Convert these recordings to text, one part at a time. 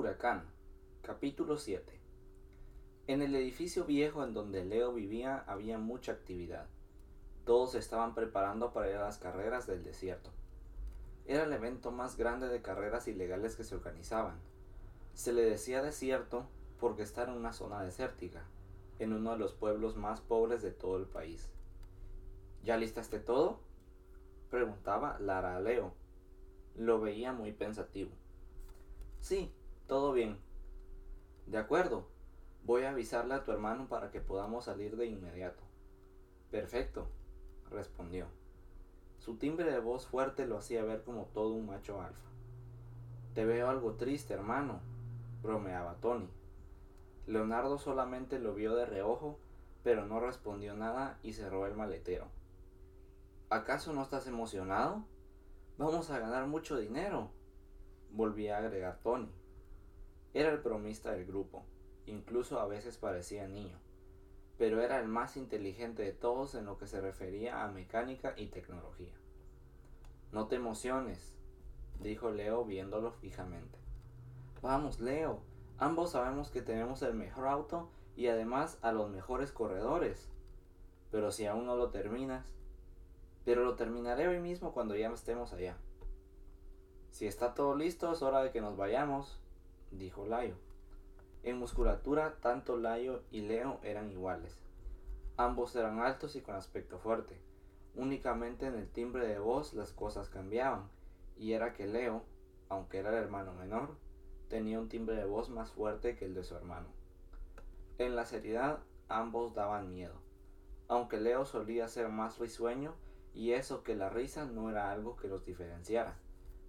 Huracán, capítulo 7. En el edificio viejo en donde Leo vivía había mucha actividad. Todos estaban preparando para ir a las carreras del desierto. Era el evento más grande de carreras ilegales que se organizaban. Se le decía desierto porque está en una zona desértica, en uno de los pueblos más pobres de todo el país. ¿Ya listaste todo? preguntaba Lara a Leo. Lo veía muy pensativo. Sí, todo bien. De acuerdo. Voy a avisarle a tu hermano para que podamos salir de inmediato. Perfecto, respondió. Su timbre de voz fuerte lo hacía ver como todo un macho alfa. Te veo algo triste, hermano, bromeaba Tony. Leonardo solamente lo vio de reojo, pero no respondió nada y cerró el maletero. ¿Acaso no estás emocionado? Vamos a ganar mucho dinero, volvía a agregar Tony. Era el bromista del grupo, incluso a veces parecía niño, pero era el más inteligente de todos en lo que se refería a mecánica y tecnología. No te emociones, dijo Leo viéndolo fijamente. Vamos, Leo, ambos sabemos que tenemos el mejor auto y además a los mejores corredores. Pero si aún no lo terminas, pero lo terminaré hoy mismo cuando ya estemos allá. Si está todo listo, es hora de que nos vayamos, dijo Layo. En musculatura, tanto Layo y Leo eran iguales. Ambos eran altos y con aspecto fuerte. Únicamente en el timbre de voz las cosas cambiaban, y era que Leo, aunque era el hermano menor, tenía un timbre de voz más fuerte que el de su hermano. En la seriedad, ambos daban miedo, aunque Leo solía ser más risueño, y eso que la risa no era algo que los diferenciara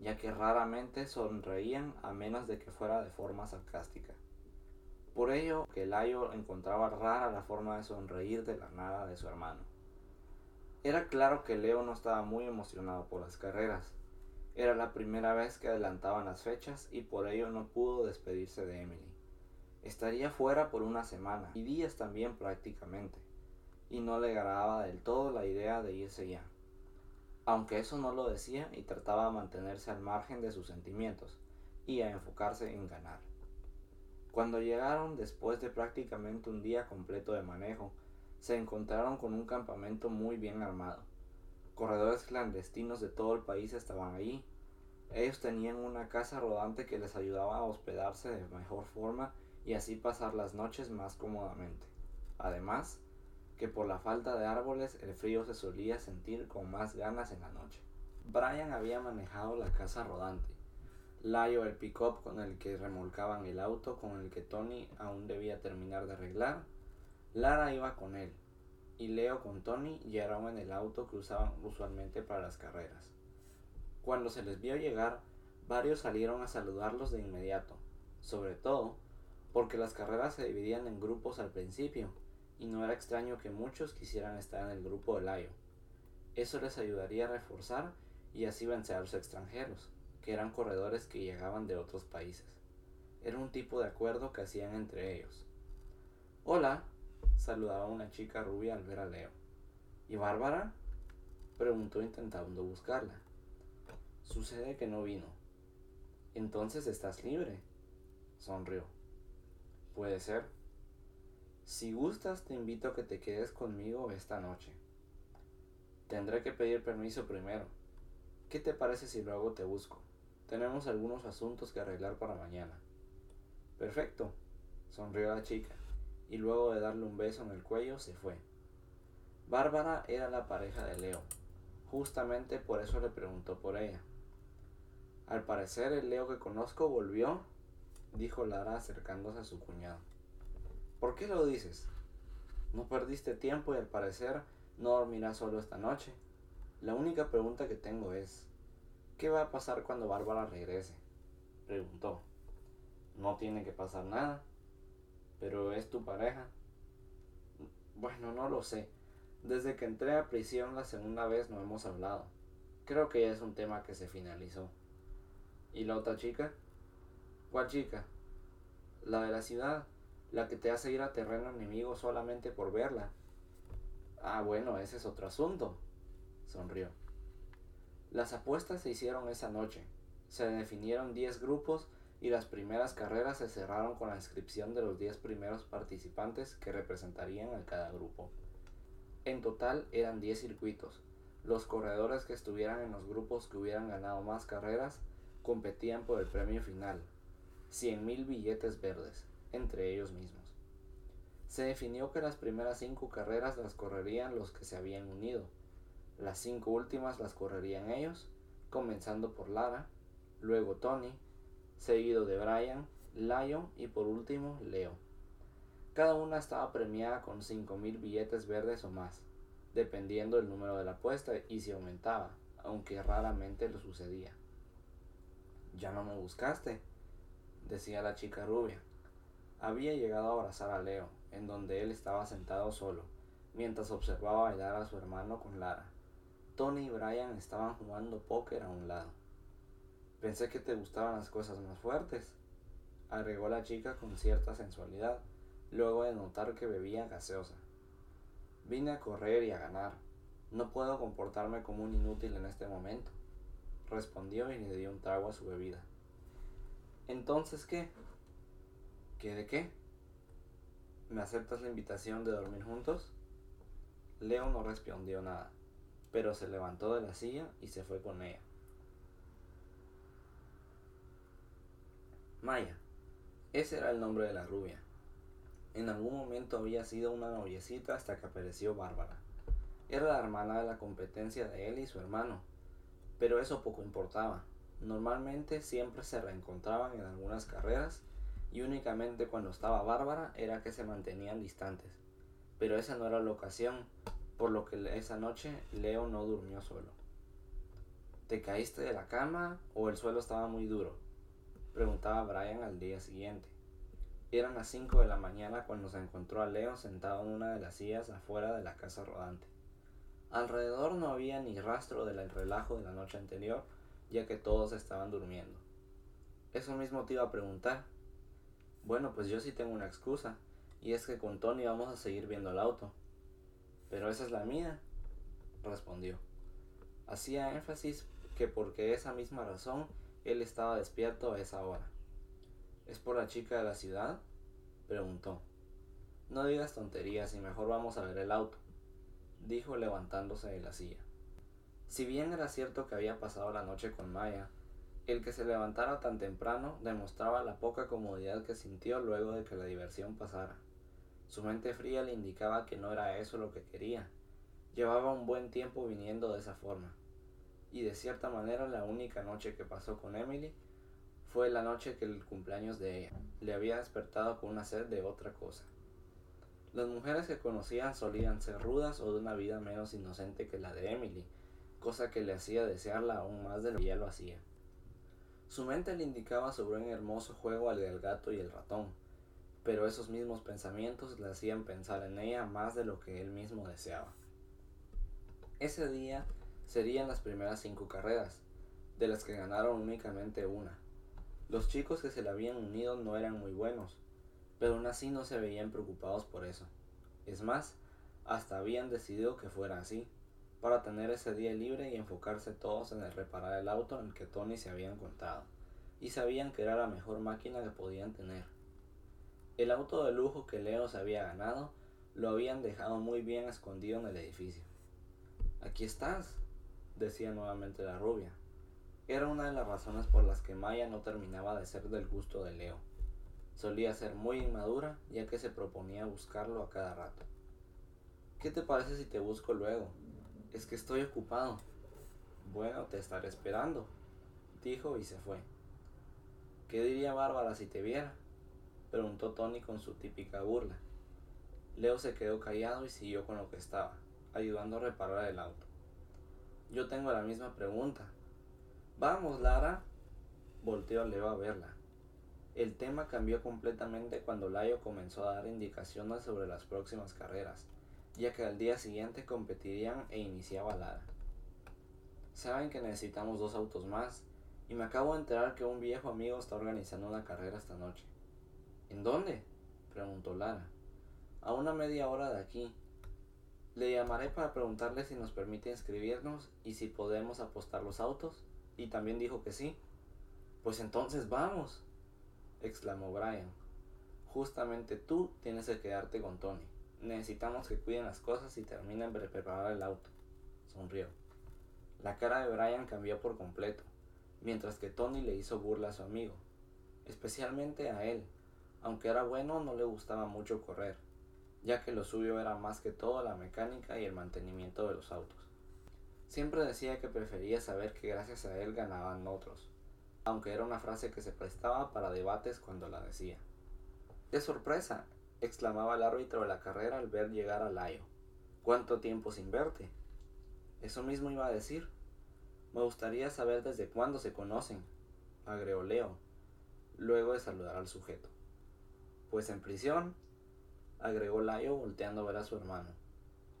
ya que raramente sonreían a menos de que fuera de forma sarcástica. Por ello que Layo encontraba rara la forma de sonreír de la nada de su hermano. Era claro que Leo no estaba muy emocionado por las carreras. Era la primera vez que adelantaban las fechas y por ello no pudo despedirse de Emily. Estaría fuera por una semana y días también prácticamente, y no le agradaba del todo la idea de irse ya aunque eso no lo decía y trataba de mantenerse al margen de sus sentimientos y a enfocarse en ganar. Cuando llegaron después de prácticamente un día completo de manejo, se encontraron con un campamento muy bien armado. Corredores clandestinos de todo el país estaban allí. Ellos tenían una casa rodante que les ayudaba a hospedarse de mejor forma y así pasar las noches más cómodamente. Además, que por la falta de árboles el frío se solía sentir con más ganas en la noche. Brian había manejado la casa rodante, Layo el pick-up con el que remolcaban el auto con el que Tony aún debía terminar de arreglar, Lara iba con él, y Leo con Tony llegaron en el auto que usaban usualmente para las carreras. Cuando se les vio llegar, varios salieron a saludarlos de inmediato, sobre todo porque las carreras se dividían en grupos al principio y no era extraño que muchos quisieran estar en el grupo de Layo. Eso les ayudaría a reforzar y así vencer a los extranjeros, que eran corredores que llegaban de otros países. Era un tipo de acuerdo que hacían entre ellos. Hola, saludaba una chica rubia al ver a Leo. ¿Y Bárbara? preguntó intentando buscarla. Sucede que no vino. Entonces estás libre, sonrió. Puede ser, si gustas, te invito a que te quedes conmigo esta noche. Tendré que pedir permiso primero. ¿Qué te parece si luego te busco? Tenemos algunos asuntos que arreglar para mañana. Perfecto, sonrió la chica, y luego de darle un beso en el cuello se fue. Bárbara era la pareja de Leo. Justamente por eso le preguntó por ella. Al parecer el Leo que conozco volvió, dijo Lara acercándose a su cuñado. ¿Por qué lo dices? No perdiste tiempo y al parecer no dormirás solo esta noche. La única pregunta que tengo es, ¿qué va a pasar cuando Bárbara regrese? Preguntó. No tiene que pasar nada, pero es tu pareja. Bueno, no lo sé. Desde que entré a prisión la segunda vez no hemos hablado. Creo que ya es un tema que se finalizó. ¿Y la otra chica? ¿Cuál chica? La de la ciudad la que te hace ir a terreno enemigo solamente por verla. Ah, bueno, ese es otro asunto, sonrió. Las apuestas se hicieron esa noche. Se definieron 10 grupos y las primeras carreras se cerraron con la inscripción de los 10 primeros participantes que representarían a cada grupo. En total eran 10 circuitos. Los corredores que estuvieran en los grupos que hubieran ganado más carreras competían por el premio final, 100.000 billetes verdes, entre ellos mismos. Se definió que las primeras cinco carreras las correrían los que se habían unido. Las cinco últimas las correrían ellos, comenzando por Lara, luego Tony, seguido de Brian, Lion y por último Leo. Cada una estaba premiada con 5.000 billetes verdes o más, dependiendo del número de la apuesta y si aumentaba, aunque raramente lo sucedía. Ya no me buscaste, decía la chica rubia. Había llegado a abrazar a Leo, en donde él estaba sentado solo, mientras observaba bailar a su hermano con Lara. Tony y Brian estaban jugando póker a un lado. Pensé que te gustaban las cosas más fuertes, agregó la chica con cierta sensualidad, luego de notar que bebía gaseosa. Vine a correr y a ganar. No puedo comportarme como un inútil en este momento, respondió y le dio un trago a su bebida. Entonces, ¿qué? ¿Qué de qué? ¿Me aceptas la invitación de dormir juntos? Leo no respondió nada, pero se levantó de la silla y se fue con ella. Maya. Ese era el nombre de la rubia. En algún momento había sido una noviecita hasta que apareció Bárbara. Era la hermana de la competencia de él y su hermano, pero eso poco importaba. Normalmente siempre se reencontraban en algunas carreras y únicamente cuando estaba Bárbara era que se mantenían distantes. Pero esa no era la ocasión, por lo que esa noche Leo no durmió solo. ¿Te caíste de la cama o el suelo estaba muy duro? preguntaba Brian al día siguiente. Eran las 5 de la mañana cuando se encontró a Leo sentado en una de las sillas afuera de la casa rodante. Alrededor no había ni rastro del relajo de la noche anterior, ya que todos estaban durmiendo. Eso mismo te iba a preguntar. Bueno, pues yo sí tengo una excusa, y es que con Tony vamos a seguir viendo el auto. Pero esa es la mía, respondió. Hacía énfasis que porque esa misma razón él estaba despierto a esa hora. ¿Es por la chica de la ciudad? preguntó. No digas tonterías y mejor vamos a ver el auto, dijo levantándose de la silla. Si bien era cierto que había pasado la noche con Maya, el que se levantara tan temprano demostraba la poca comodidad que sintió luego de que la diversión pasara. Su mente fría le indicaba que no era eso lo que quería. Llevaba un buen tiempo viniendo de esa forma y de cierta manera la única noche que pasó con Emily fue la noche que el cumpleaños de ella le había despertado con una sed de otra cosa. Las mujeres que conocían solían ser rudas o de una vida menos inocente que la de Emily, cosa que le hacía desearla aún más de lo que ella lo hacía. Su mente le indicaba sobre un hermoso juego al del gato y el ratón, pero esos mismos pensamientos le hacían pensar en ella más de lo que él mismo deseaba. Ese día serían las primeras cinco carreras, de las que ganaron únicamente una. Los chicos que se le habían unido no eran muy buenos, pero aún así no se veían preocupados por eso. Es más, hasta habían decidido que fuera así, para tener ese día libre y enfocarse todos en el reparar el auto en el que Tony se había encontrado, y sabían que era la mejor máquina que podían tener. El auto de lujo que Leo se había ganado lo habían dejado muy bien escondido en el edificio. Aquí estás, decía nuevamente la rubia. Era una de las razones por las que Maya no terminaba de ser del gusto de Leo. Solía ser muy inmadura, ya que se proponía buscarlo a cada rato. ¿Qué te parece si te busco luego? Es que estoy ocupado. Bueno, te estaré esperando, dijo y se fue. ¿Qué diría Bárbara si te viera? preguntó Tony con su típica burla. Leo se quedó callado y siguió con lo que estaba, ayudando a reparar el auto. Yo tengo la misma pregunta. Vamos, Lara. Volteó Leo a verla. El tema cambió completamente cuando Layo comenzó a dar indicaciones sobre las próximas carreras, ya que al día siguiente competirían e iniciaba Lara. Saben que necesitamos dos autos más, y me acabo de enterar que un viejo amigo está organizando una carrera esta noche. ¿En dónde? preguntó Lara. A una media hora de aquí, le llamaré para preguntarle si nos permite inscribirnos y si podemos apostar los autos. Y también dijo que sí. Pues entonces vamos, exclamó Brian. Justamente tú tienes que quedarte con Tony. Necesitamos que cuiden las cosas y terminen de preparar el auto. Sonrió. La cara de Brian cambió por completo, mientras que Tony le hizo burla a su amigo, especialmente a él. Aunque era bueno, no le gustaba mucho correr, ya que lo suyo era más que todo la mecánica y el mantenimiento de los autos. Siempre decía que prefería saber que gracias a él ganaban otros, aunque era una frase que se prestaba para debates cuando la decía. ¡Qué sorpresa! Exclamaba el árbitro de la carrera al ver llegar a Layo. ¿Cuánto tiempo sin verte? Eso mismo iba a decir. Me gustaría saber desde cuándo se conocen, agregó Leo, luego de saludar al sujeto. Pues en prisión, agregó Layo volteando a ver a su hermano.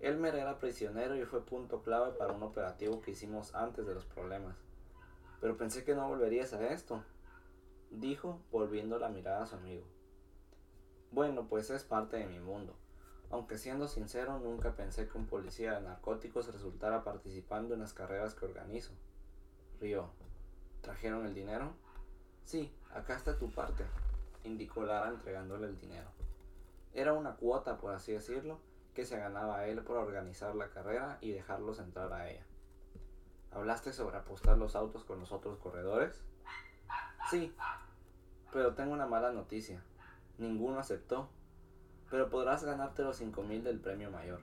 Elmer era prisionero y fue punto clave para un operativo que hicimos antes de los problemas. Pero pensé que no volverías a esto, dijo, volviendo la mirada a su amigo. Bueno, pues es parte de mi mundo. Aunque siendo sincero, nunca pensé que un policía de narcóticos resultara participando en las carreras que organizo. Río. ¿Trajeron el dinero? Sí, acá está tu parte, indicó Lara entregándole el dinero. Era una cuota, por así decirlo, que se ganaba él por organizar la carrera y dejarlos entrar a ella. ¿Hablaste sobre apostar los autos con los otros corredores? Sí, pero tengo una mala noticia. Ninguno aceptó. Pero podrás ganarte los cinco mil del premio mayor.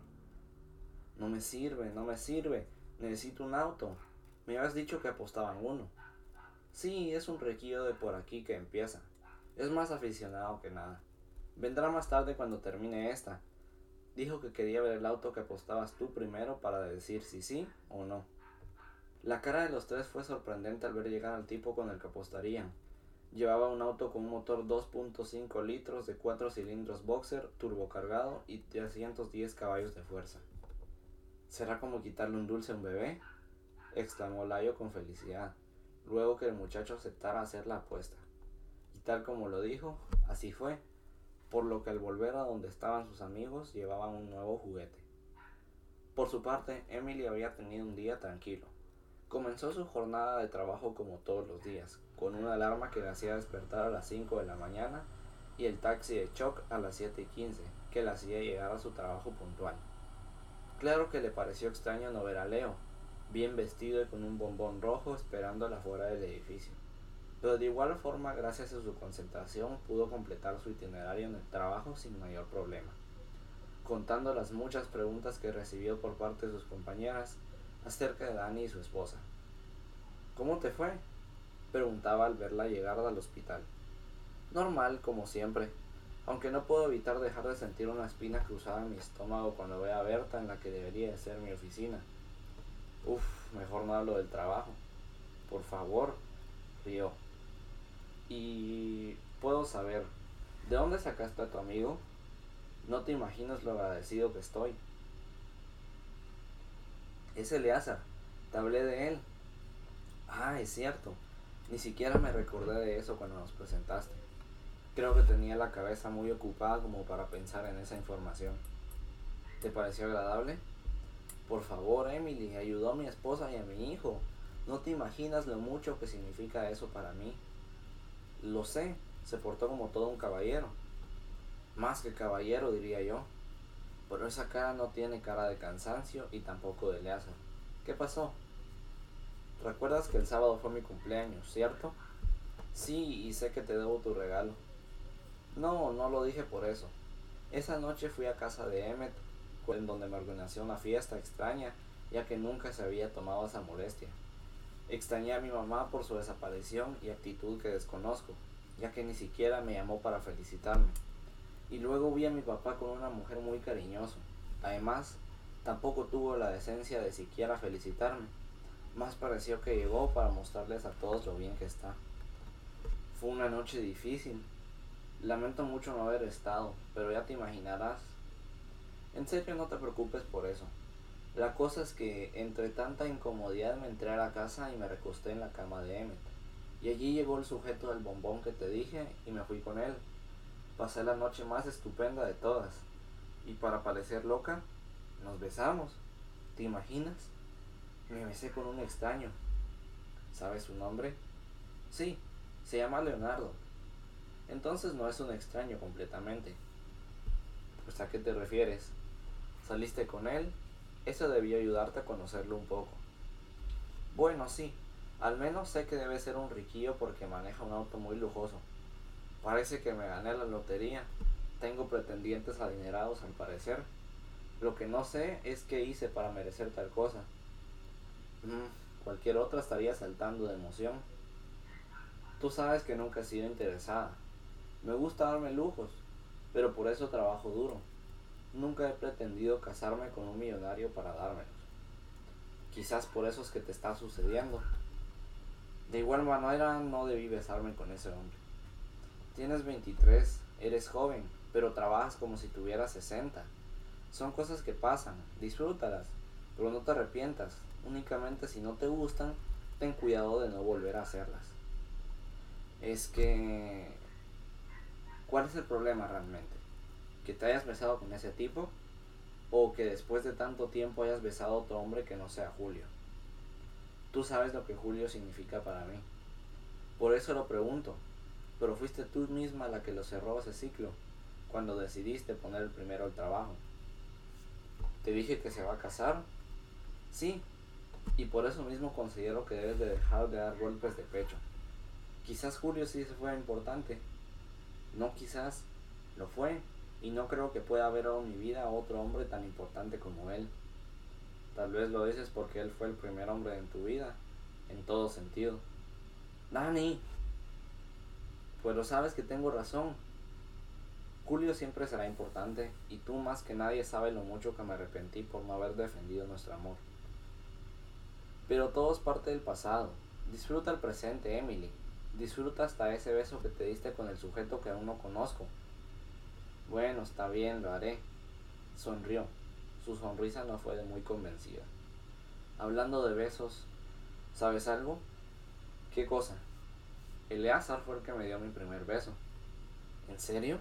No me sirve, no me sirve. Necesito un auto. Me habías dicho que apostaban uno. Sí, es un requillo de por aquí que empieza. Es más aficionado que nada. Vendrá más tarde cuando termine esta. Dijo que quería ver el auto que apostabas tú primero para decir si sí o no. La cara de los tres fue sorprendente al ver llegar al tipo con el que apostarían. Llevaba un auto con un motor 2.5 litros de 4 cilindros boxer, turbocargado y 310 caballos de fuerza. ¿Será como quitarle un dulce a un bebé? exclamó Layo con felicidad, luego que el muchacho aceptara hacer la apuesta. Y tal como lo dijo, así fue, por lo que al volver a donde estaban sus amigos llevaban un nuevo juguete. Por su parte, Emily había tenido un día tranquilo. Comenzó su jornada de trabajo como todos los días, con una alarma que le hacía despertar a las 5 de la mañana y el taxi de Chuck a las 7 y 15, que le hacía llegar a su trabajo puntual. Claro que le pareció extraño no ver a Leo, bien vestido y con un bombón rojo esperándola fuera del edificio. Pero de igual forma, gracias a su concentración, pudo completar su itinerario en el trabajo sin mayor problema. Contando las muchas preguntas que recibió por parte de sus compañeras, acerca de Dani y su esposa. ¿Cómo te fue? preguntaba al verla llegar al hospital. Normal, como siempre, aunque no puedo evitar dejar de sentir una espina cruzada en mi estómago cuando veo a Berta en la que debería de ser mi oficina. Uf, mejor no hablo del trabajo. Por favor, río. Y puedo saber, ¿de dónde sacaste a tu amigo? No te imaginas lo agradecido que estoy. Es Eleazar. Te hablé de él. Ah, es cierto. Ni siquiera me recordé de eso cuando nos presentaste. Creo que tenía la cabeza muy ocupada como para pensar en esa información. ¿Te pareció agradable? Por favor, Emily, ayudó a mi esposa y a mi hijo. No te imaginas lo mucho que significa eso para mí. Lo sé, se portó como todo un caballero. Más que caballero, diría yo. Pero esa cara no tiene cara de cansancio y tampoco de leaza. ¿Qué pasó? ¿Recuerdas que el sábado fue mi cumpleaños, cierto? Sí, y sé que te debo tu regalo. No, no lo dije por eso. Esa noche fui a casa de Emmet, en donde me organizó una fiesta extraña, ya que nunca se había tomado esa molestia. Extrañé a mi mamá por su desaparición y actitud que desconozco, ya que ni siquiera me llamó para felicitarme y luego vi a mi papá con una mujer muy cariñoso. Además, tampoco tuvo la decencia de siquiera felicitarme. Más pareció que llegó para mostrarles a todos lo bien que está. Fue una noche difícil. Lamento mucho no haber estado, pero ya te imaginarás. En serio no te preocupes por eso. La cosa es que entre tanta incomodidad me entré a la casa y me recosté en la cama de Emmet. Y allí llegó el sujeto del bombón que te dije y me fui con él. Pasé la noche más estupenda de todas. Y para parecer loca, nos besamos. ¿Te imaginas? Me besé con un extraño. ¿Sabes su nombre? Sí, se llama Leonardo. Entonces no es un extraño completamente. Pues a qué te refieres? ¿Saliste con él? Eso debió ayudarte a conocerlo un poco. Bueno, sí. Al menos sé que debe ser un riquillo porque maneja un auto muy lujoso. Parece que me gané la lotería. Tengo pretendientes adinerados al parecer. Lo que no sé es qué hice para merecer tal cosa. Mm, cualquier otra estaría saltando de emoción. Tú sabes que nunca he sido interesada. Me gusta darme lujos, pero por eso trabajo duro. Nunca he pretendido casarme con un millonario para dármelos. Quizás por eso es que te está sucediendo. De igual manera no debí besarme con ese hombre. Tienes 23, eres joven, pero trabajas como si tuvieras 60. Son cosas que pasan, disfrútalas, pero no te arrepientas. Únicamente si no te gustan, ten cuidado de no volver a hacerlas. Es que... ¿Cuál es el problema realmente? ¿Que te hayas besado con ese tipo? ¿O que después de tanto tiempo hayas besado a otro hombre que no sea Julio? Tú sabes lo que Julio significa para mí. Por eso lo pregunto. Pero fuiste tú misma la que lo cerró ese ciclo, cuando decidiste poner primero el trabajo. ¿Te dije que se va a casar? Sí, y por eso mismo considero que debes de dejar de dar golpes de pecho. Quizás Julio sí fue importante. No quizás, lo fue. Y no creo que pueda haber en mi vida otro hombre tan importante como él. Tal vez lo dices porque él fue el primer hombre en tu vida, en todo sentido. Dani, pero sabes que tengo razón. Julio siempre será importante y tú más que nadie sabes lo mucho que me arrepentí por no haber defendido nuestro amor. Pero todo es parte del pasado. Disfruta el presente, Emily. Disfruta hasta ese beso que te diste con el sujeto que aún no conozco. Bueno, está bien, lo haré. Sonrió. Su sonrisa no fue de muy convencida. Hablando de besos, ¿sabes algo? ¿Qué cosa? Eleazar fue el que me dio mi primer beso. ¿En serio?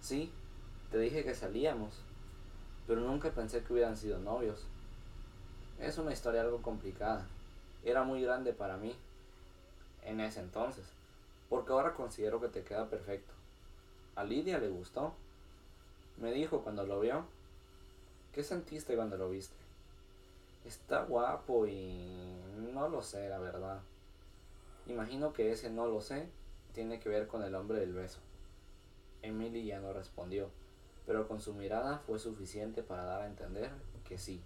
Sí, te dije que salíamos, pero nunca pensé que hubieran sido novios. Es una historia algo complicada. Era muy grande para mí en ese entonces, porque ahora considero que te queda perfecto. A Lidia le gustó. Me dijo cuando lo vio. ¿Qué sentiste cuando lo viste? Está guapo y no lo sé, la verdad. Imagino que ese no lo sé tiene que ver con el hombre del beso. Emily ya no respondió, pero con su mirada fue suficiente para dar a entender que sí,